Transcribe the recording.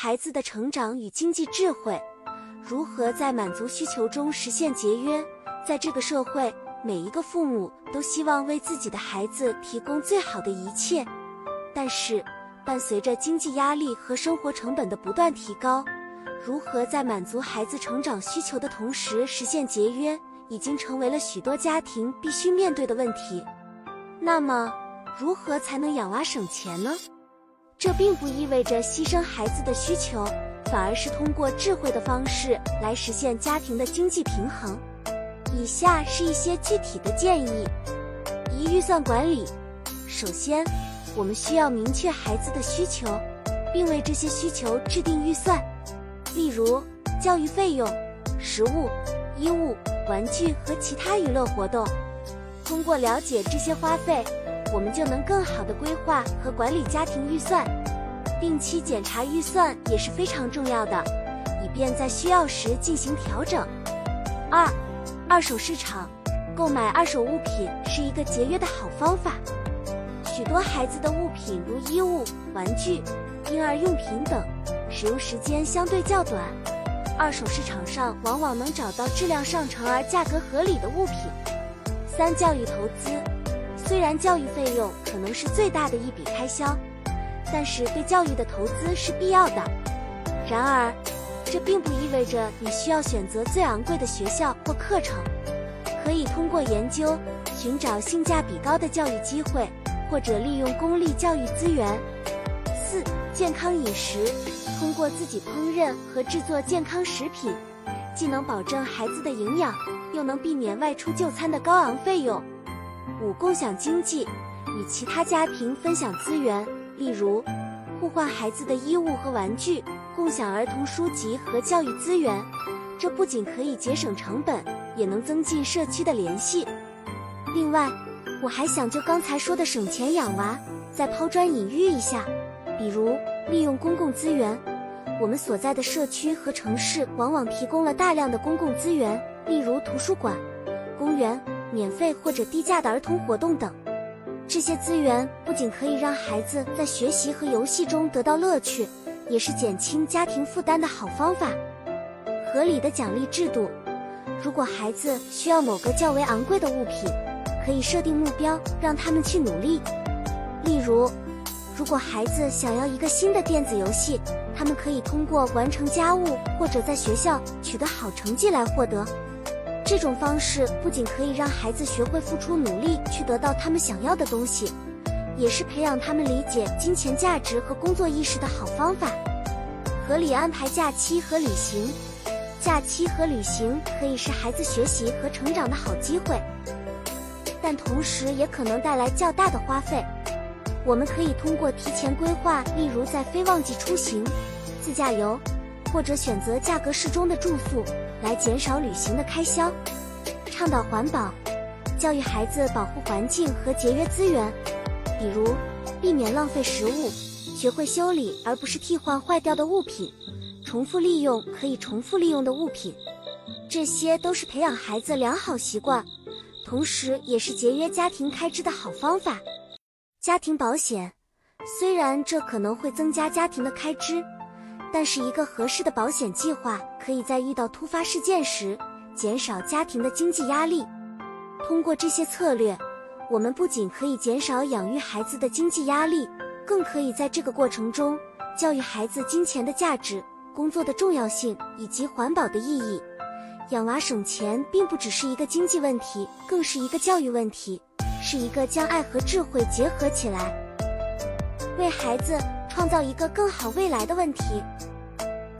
孩子的成长与经济智慧，如何在满足需求中实现节约？在这个社会，每一个父母都希望为自己的孩子提供最好的一切，但是，伴随着经济压力和生活成本的不断提高，如何在满足孩子成长需求的同时实现节约，已经成为了许多家庭必须面对的问题。那么，如何才能养娃省钱呢？这并不意味着牺牲孩子的需求，反而是通过智慧的方式来实现家庭的经济平衡。以下是一些具体的建议：一、预算管理。首先，我们需要明确孩子的需求，并为这些需求制定预算。例如，教育费用、食物、衣物、玩具和其他娱乐活动。通过了解这些花费。我们就能更好的规划和管理家庭预算，定期检查预算也是非常重要的，以便在需要时进行调整。二，二手市场购买二手物品是一个节约的好方法。许多孩子的物品如衣物、玩具、婴儿用品等，使用时间相对较短，二手市场上往往能找到质量上乘而价格合理的物品。三，教育投资。虽然教育费用可能是最大的一笔开销，但是对教育的投资是必要的。然而，这并不意味着你需要选择最昂贵的学校或课程，可以通过研究寻找性价比高的教育机会，或者利用公立教育资源。四、健康饮食，通过自己烹饪和制作健康食品，既能保证孩子的营养，又能避免外出就餐的高昂费用。五、共享经济，与其他家庭分享资源，例如互换孩子的衣物和玩具，共享儿童书籍和教育资源。这不仅可以节省成本，也能增进社区的联系。另外，我还想就刚才说的省钱养娃，再抛砖引玉一下，比如利用公共资源。我们所在的社区和城市往往提供了大量的公共资源，例如图书馆、公园。免费或者低价的儿童活动等，这些资源不仅可以让孩子在学习和游戏中得到乐趣，也是减轻家庭负担的好方法。合理的奖励制度，如果孩子需要某个较为昂贵的物品，可以设定目标让他们去努力。例如，如果孩子想要一个新的电子游戏，他们可以通过完成家务或者在学校取得好成绩来获得。这种方式不仅可以让孩子学会付出努力去得到他们想要的东西，也是培养他们理解金钱价值和工作意识的好方法。合理安排假期和旅行，假期和旅行可以是孩子学习和成长的好机会，但同时也可能带来较大的花费。我们可以通过提前规划，例如在非旺季出行、自驾游，或者选择价格适中的住宿。来减少旅行的开销，倡导环保，教育孩子保护环境和节约资源，比如避免浪费食物，学会修理而不是替换坏掉的物品，重复利用可以重复利用的物品，这些都是培养孩子良好习惯，同时也是节约家庭开支的好方法。家庭保险，虽然这可能会增加家庭的开支。但是，一个合适的保险计划可以在遇到突发事件时减少家庭的经济压力。通过这些策略，我们不仅可以减少养育孩子的经济压力，更可以在这个过程中教育孩子金钱的价值、工作的重要性以及环保的意义。养娃省钱并不只是一个经济问题，更是一个教育问题，是一个将爱和智慧结合起来，为孩子。创造一个更好未来的问题。